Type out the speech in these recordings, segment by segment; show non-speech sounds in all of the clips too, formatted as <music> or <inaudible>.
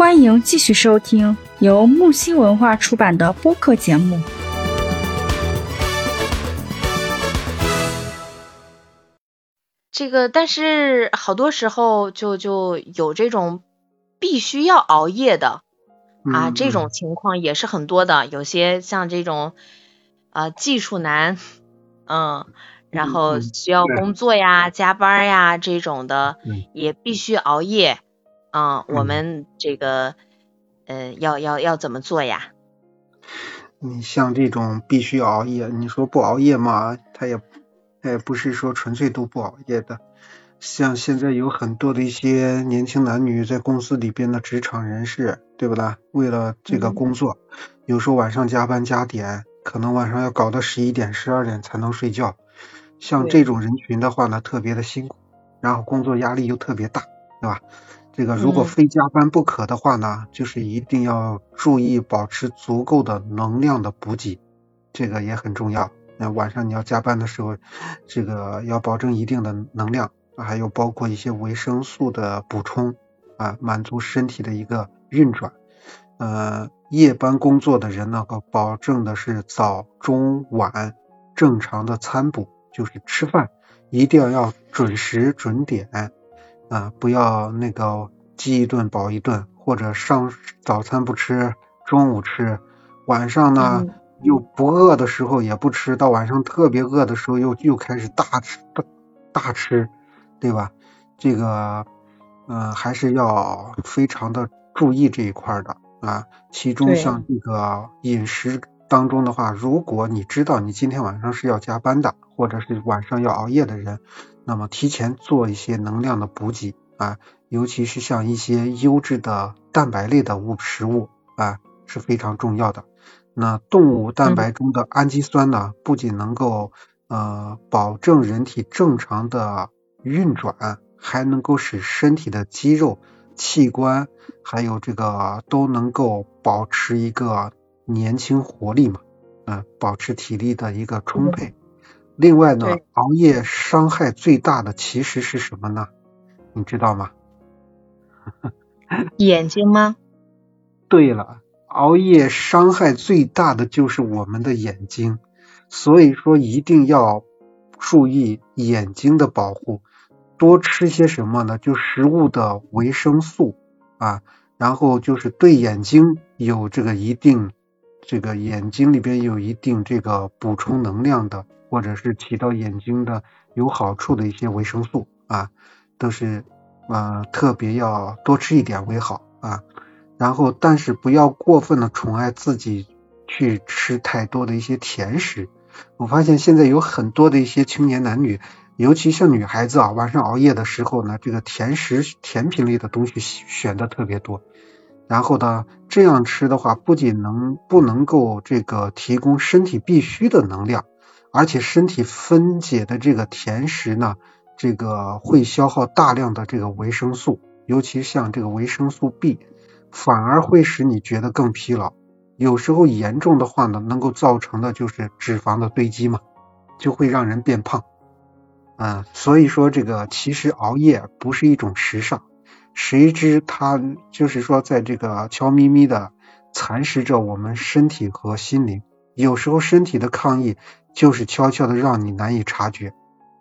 欢迎继续收听由木星文化出版的播客节目。这个，但是好多时候就就有这种必须要熬夜的啊，嗯这种情况也是很多的。有些像这种啊技术男，嗯，然嗯后嗯。需要工作呀、加班呀这种的嗯，也必须熬夜啊。我嗯们这个呃要要要怎么做呀？你像这种必须熬夜，你说不熬夜嘛，他也他也不是说纯粹都不熬夜的。像现在有很多的一些年轻男女在公司里边的职场人士，对不啦？为了这个嗯工作，有时候晚上加班加点，可能晚上要搞到十一点、十二点才能睡觉。像这种人群的话呢，特别的辛苦，然后工作压力又特别大，对吧？这个如果嗯非加班不可的话呢，就是一定要注意保持足够的能量的补给，这个也很重要。那晚上你要加班的时候，这个要保证一定的能量，还有包括一些维生素的补充啊，满足身体的一个运转。呃，夜班工作的人呢，可保证的是早中晚正常的餐补，就是吃饭一定要要准时准点啊，不要那个饥一顿饱一顿，或者上早餐不吃，中午吃，晚上呢、嗯又不饿的时候也不吃，到晚上特别饿的时候又又开始大吃大大吃，对吧？这个嗯、呃还是要非常的注意这一块儿的啊。其中像这个饮食当中的话，如果你知道你今天晚上是要加班的，或者是晚上要熬夜的人，那么提前做一些能量的补给啊，尤其是像一些优质的蛋白类的物食物啊是非常重要的。那动物蛋白中的氨基酸呢，不仅能够呃保证人体正常的运转，还能够使身体的肌肉、器官还有这个都能够保持一个年轻活力嘛，啊、保持体力的一个充沛。另外呢，熬夜伤害最大的其实是什么呢？你知道吗？<laughs> 眼睛吗？对了，熬夜伤害最大的就是我们的眼睛，所以说一定要注意眼睛的保护，多吃些什么呢？就食物的维生素啊，然后就是对眼睛有这个一定，这个眼睛里边有一定这个补充能量的，或者是起到眼睛的有好处的一些维生素啊，都是呃特别要多吃一点为好啊。然后，但是不要过分的宠爱自己，去吃太多的一些甜食。我发现现在有很多的一些青年男女，尤其像女孩子啊，晚上熬夜的时候呢，这个甜食、甜品类的东西选的特别多。然后呢，这样吃的话，不仅能不能够这个提供身体必须的能量，而且身体分解的这个甜食呢，这个会消耗大量的这个维生素，尤其像这个维生素 B。反而会使你觉得更疲劳，有时候严重的话呢，能够造成的就是脂肪的堆积嘛，就会让人变胖。嗯，所以说这个其实熬夜不是一种时尚，谁知它就是说在这个悄咪咪的蚕食着我们身体和心灵。有时候身体的抗议就是悄悄的让你难以察觉，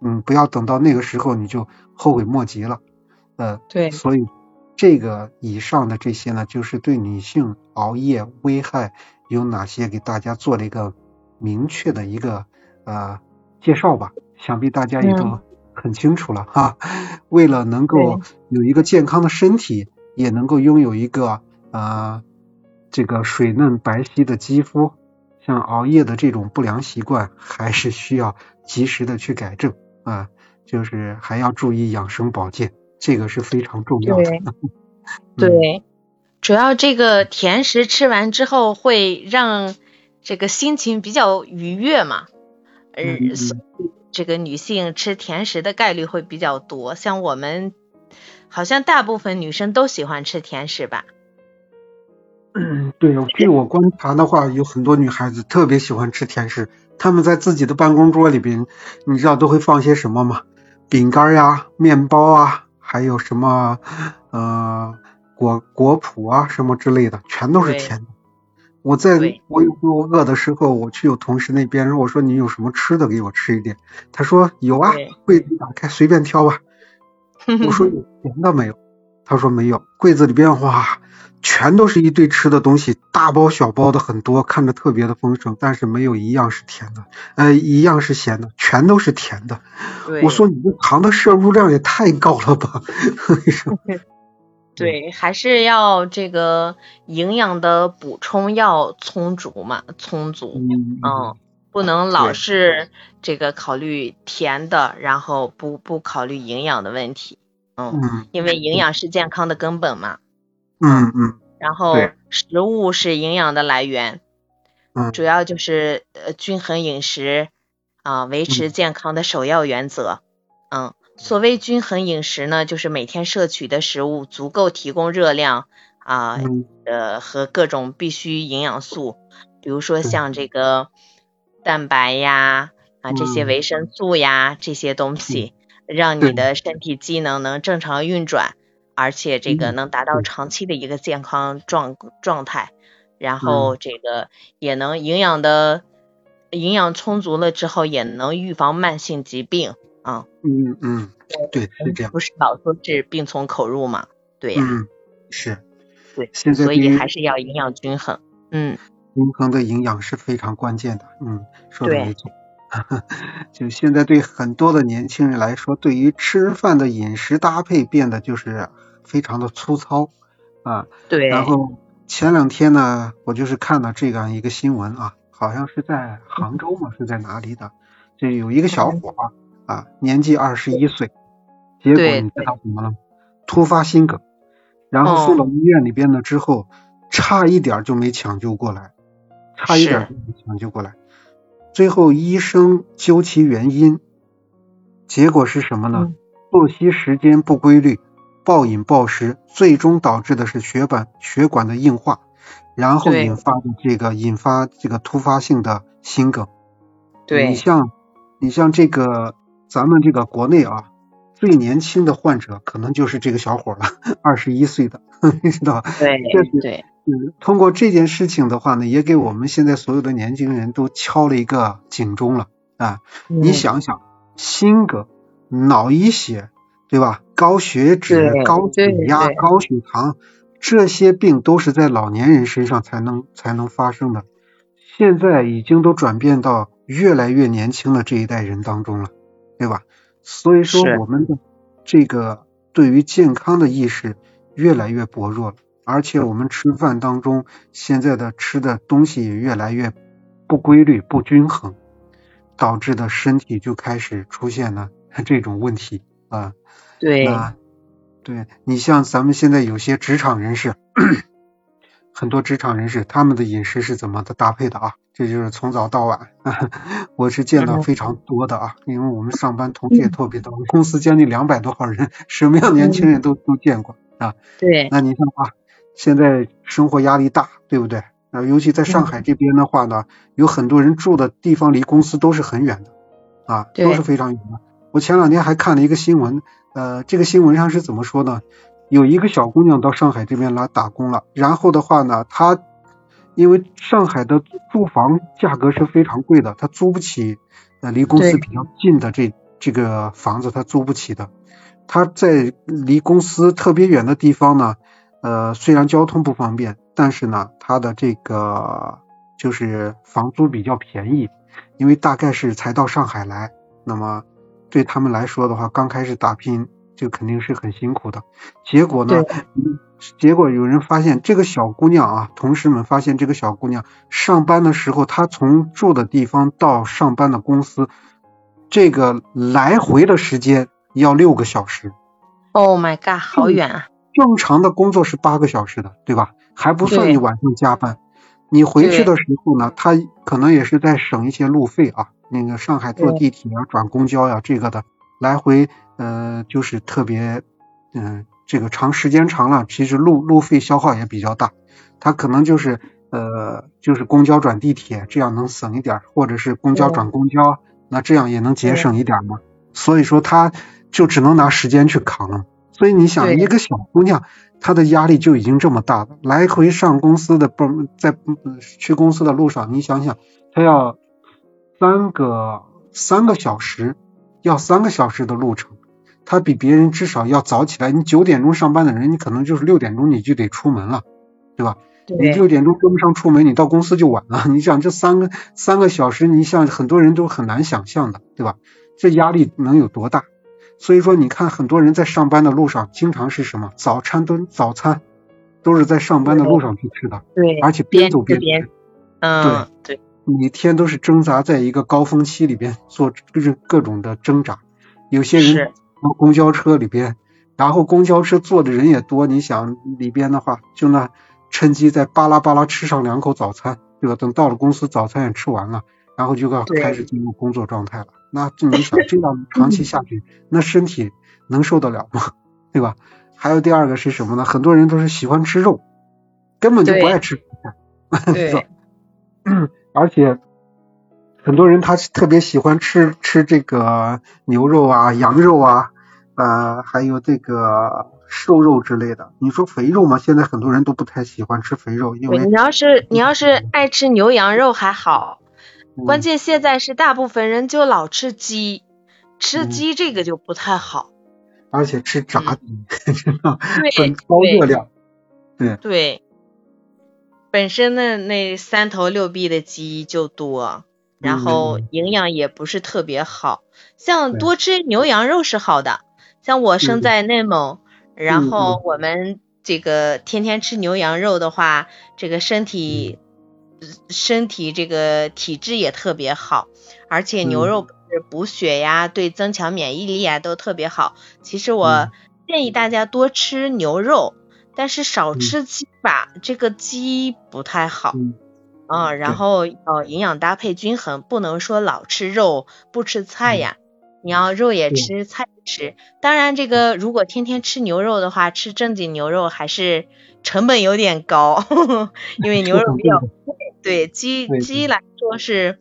嗯，不要等到那个时候你就后悔莫及了。呃，对所以。这个以上的这些呢，就是对女性熬夜危害有哪些，给大家做了一个明确的一个呃介绍吧。想必大家也都很清楚了哈。为了能够有一个健康的身体，也能够拥有一个呃这个水嫩白皙的肌肤，像熬夜的这种不良习惯，还是需要及时的去改正啊。就是还要注意养生保健。这个是非常重要的。对，<laughs> 对，主要这个甜食吃完之后会让这个心情比较愉悦嘛，呃，嗯这个女性吃甜食的概率会比较多。像我们好像大部分女生都喜欢吃甜食吧？嗯，对，据我观察的话，有很多女孩子特别喜欢吃甜食，她们在自己的办公桌里边，你知道都会放些什么吗？饼干呀、面包啊。还有什么呃果果脯啊什么之类的，全都是甜的。我在我有时候饿的时候，我去我同事那边，我说你有什么吃的给我吃一点，他说有啊，柜子打开随便挑吧。<laughs> 我说有甜的没有？他说没有，柜子里边哇，全都是一堆吃的东西，大包小包的很多，看着特别的丰盛，但是没有一样是甜的，呃，一样是咸的，全都是甜的。我说你这糖的摄入量也太高了吧？<laughs> 对，还是要这个营养的补充要充足嘛，充足。嗯嗯，不能老是这个考虑甜的，然后不不考虑营养的问题。嗯，嗯因为营养是健康的根本嘛。嗯嗯然后食物是营养的来源，嗯主要就是呃均衡饮食啊、维持健康的首要原则。嗯，所谓均衡饮食呢，就是每天摄取的食物足够提供热量啊、嗯。呃和各种必需营养素，比如说像这个蛋白呀啊这些嗯。维生素呀这些东西，让你的身体机能能正常运转，而且这个嗯能达到长期的一个健康状状态，然嗯。后这个也能营养的营养充足了之后，也能预防慢性疾病啊，嗯嗯，对，是这样。不是老说是病从口入嘛？对呀、嗯，是。对，现在所以还是要营养均衡。嗯，均衡的营养是非常关键的。嗯，说的没错。<laughs> 就现在对很多的年轻人来说，对于吃饭的饮食搭配变得就是非常的粗糙啊。对，然后前两天呢，我就是看了这样一个新闻啊，好像是在杭州嘛，是在哪里的？就有一个小伙儿啊，年纪二十一岁，结果你知道怎么了？突发心梗，然后送到医院里边了之后，差一点就没抢救过来，差一点就没抢救过来。最后医生究其原因，结果是什么呢？嗯作息时间不规律，暴饮暴食，最终导致的是血管血管的硬化，然后引发的这个引发这个突发性的心梗。对你像你像这个咱们这个国内啊，最年轻的患者可能就是这个小伙了，<laughs> 二十一岁的，<laughs> 你知道吧？对对嗯，通过这件事情的话呢，也给我们现在所有的年轻人都敲了一个警钟了啊！你嗯想想，心梗、脑溢血，对吧？高血脂、高血压、高血糖，这些病都是在老年人身上才能才能发生的。现在已经都转变到越来越年轻的这一代人当中了，对吧？所以说我们的这个对于健康的意识越来越薄弱了，而且我们吃饭当中现在的吃的东西也越来越不规律、不均衡，导致的身体就开始出现了 <laughs> 这种问题啊。对那对你像咱们现在有些职场人士，<coughs> 很多职场人士他们的饮食是怎么的搭配的啊？这就是从早到晚，<laughs> 我是见到嗯非常多的啊，因为我们上班同事也特别多，公司将近两百多号人，<laughs> 什么样年轻人都都见过啊。对那你看啊，现在生活压力大，对不对？啊，尤其在上海这边的话呢，有很多人住的地方离公司都是很远的，啊，都是非常远的。我前两天还看了一个新闻，呃，这个新闻上是怎么说呢？有一个小姑娘到上海这边来打工了，然后的话呢，她因为上海的住房价格是非常贵的，他租不起，呃，离公司比较近的这这个房子，他租不起的。他在离公司特别远的地方呢，呃，虽然交通不方便，但是呢，他的这个就是房租比较便宜，因为大概是才到上海来，那么对他们来说的话，刚开始打拼就肯定是很辛苦的。结果呢，嗯结果有人发现这个小姑娘啊，同事们发现这个小姑娘上班的时候，她从住的地方到上班的公司，这个来回的时间要六个小时。，Oh my god，好远啊！正常的工作是八个小时的，对吧？还不算你晚上加班。你回去的时候呢，他可能也是在省一些路费啊。那个上海坐地铁啊、转公交呀、这个的来回，呃，就是特别，嗯、这个长时间长了，其实路路费消耗也比较大。他可能就是呃，就是公交转地铁，这样能省一点，或者是公交转公交，那这样也能节省一点嘛。所以说他就只能拿时间去扛了。所以你想，一个小姑娘，她的压力就已经这么大了，来回上公司的不在嗯去公司的路上，你想想，她要三个三个小时，要三个小时的路程，她比别人至少要早起来。你九点钟上班的人，你可能就是六点钟你就得出门了，对吧？你六点钟跟不上出门，你到公司就晚了。你想这三个三个小时，你像很多人都很难想象的，对吧？这压力能有多大？所以说，你看很多人在上班的路上，经常是什么早餐都早餐都是在上班的路上去吃的，对，而且边边走边吃边吃，嗯，对，每天都是挣扎在一个高峰期里边做各各种的挣扎。有些人公交车里边，然后公交车坐的人也多，你想里边的话，就那趁机再巴拉巴拉吃上两口早餐，对吧？等到了公司，早餐也吃完了，然后就要开始进入工作状态了。那这你想这样 <laughs> 长期下去，那身体能受得了吗？<laughs> 对吧？还有第二个是什么呢？很多人都是喜欢吃肉，根本就不爱吃蔬菜。<laughs> 对，而且很多人他特别喜欢吃吃这个牛肉啊、羊肉啊，呃，还有这个瘦肉之类的。你说肥肉嘛，现在很多人都不太喜欢吃肥肉，因，为你要是你要是爱吃牛羊肉还好，关嗯键现在是大部分人就老吃鸡，吃嗯鸡这个就不太好。而且吃炸鸡，<laughs> 很高热量。对，对，本身的那三头六臂的鸡就多，然嗯后嗯营养也不是特别好。像多吃牛羊肉是好的，像我生嗯在内蒙，然嗯后我们这个天天吃牛羊肉的话，这个身体嗯身体这个体质也特别好，而且牛嗯。肉是补血呀，对增强免疫力呀都特别好。其实我嗯。建议大家多吃牛肉，但是少嗯。吃鸡吧，这个鸡不太好。嗯。啊，然后呃，营养搭配均衡，不能说老吃肉不吃菜嗯。呀。你要肉也吃，菜也吃。当然，这个如果天天吃牛肉的话，吃正经牛肉还是成本有点高，<laughs> 因为牛肉比较贵。对鸡鸡来说是，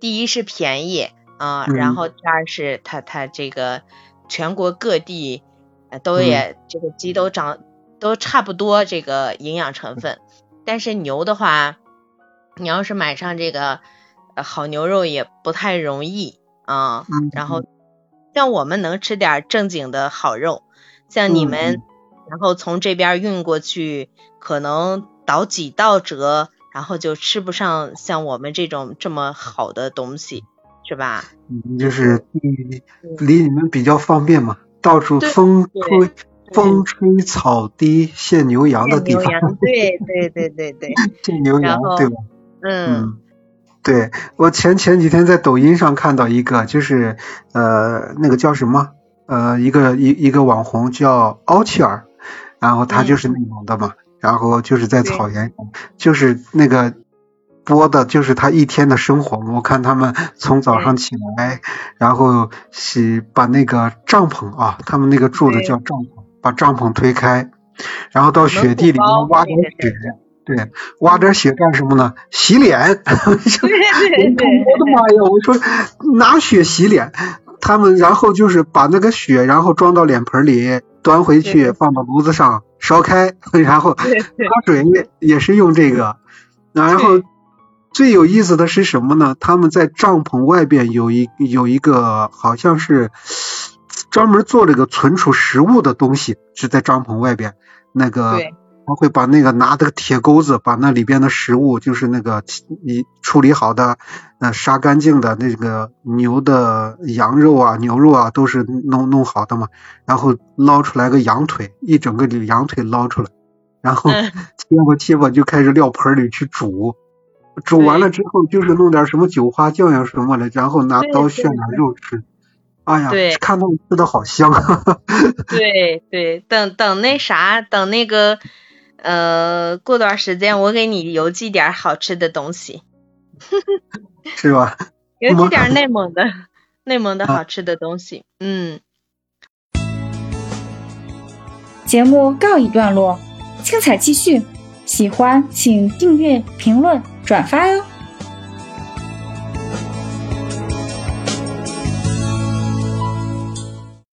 第一是便宜啊、然嗯后第二是它它这个全国各地呃都嗯也、这个鸡都长都差不多这个营养成分，但是牛的话。你要是买上这个呃好牛肉也不太容易啊。嗯然后像我们能吃点正经的好肉，像你嗯们，嗯。然后从这边运过去，可能倒几道折，然后就吃不上像我们这种这么好的东西，是吧？嗯就是？离离你们比较方便嘛，到处风吹风吹草低见牛羊的地方，对对对对对，<laughs> 见牛羊对嗯，对我前前几天在抖音上看到一个，就是呃那个叫什么呃一个一一个网红叫奥切尔，然后他就是内蒙的嘛，然后就是在草原上，就是那个播的就是他一天的生活。我看他们从早上起来，然后洗把那个帐篷啊，他们那个住的叫帐篷，把帐篷推开，然后到雪地里面挖点雪。对，挖点雪干什么呢？洗脸。<laughs> 对对对，我的妈呀！我说拿雪洗脸，他们然后就是把那个雪，然后装到脸盆里，端回去放到炉子上烧开，然后喝水也也是用这个。然后最有意思的是什么呢？他们在帐篷外边有一有一个好像是专门做这个存储食物的东西，是在帐篷外边那个。对他会把那个拿这个铁钩子，把那里边的食物，就是那个你处理好的、呃杀干净的那个牛的羊肉啊、牛肉啊，都是弄弄好的嘛。然后捞出来个羊腿，一整个羊腿捞出来，然后嗯 <laughs> 切吧切吧就开始撂盆里去煮。煮完了之后，就是弄点什么韭花酱呀什么的，然后拿刀炫点肉吃。哎呀对，看他们吃的好香。<laughs> 对对，等等那啥，等那个呃，过段时间我给你邮寄点好吃的东西，<laughs> 是吧？邮寄点内蒙的内蒙的啊好吃的东西。嗯，节目告一段落，精彩继续。喜欢请订阅、评论、转发哟。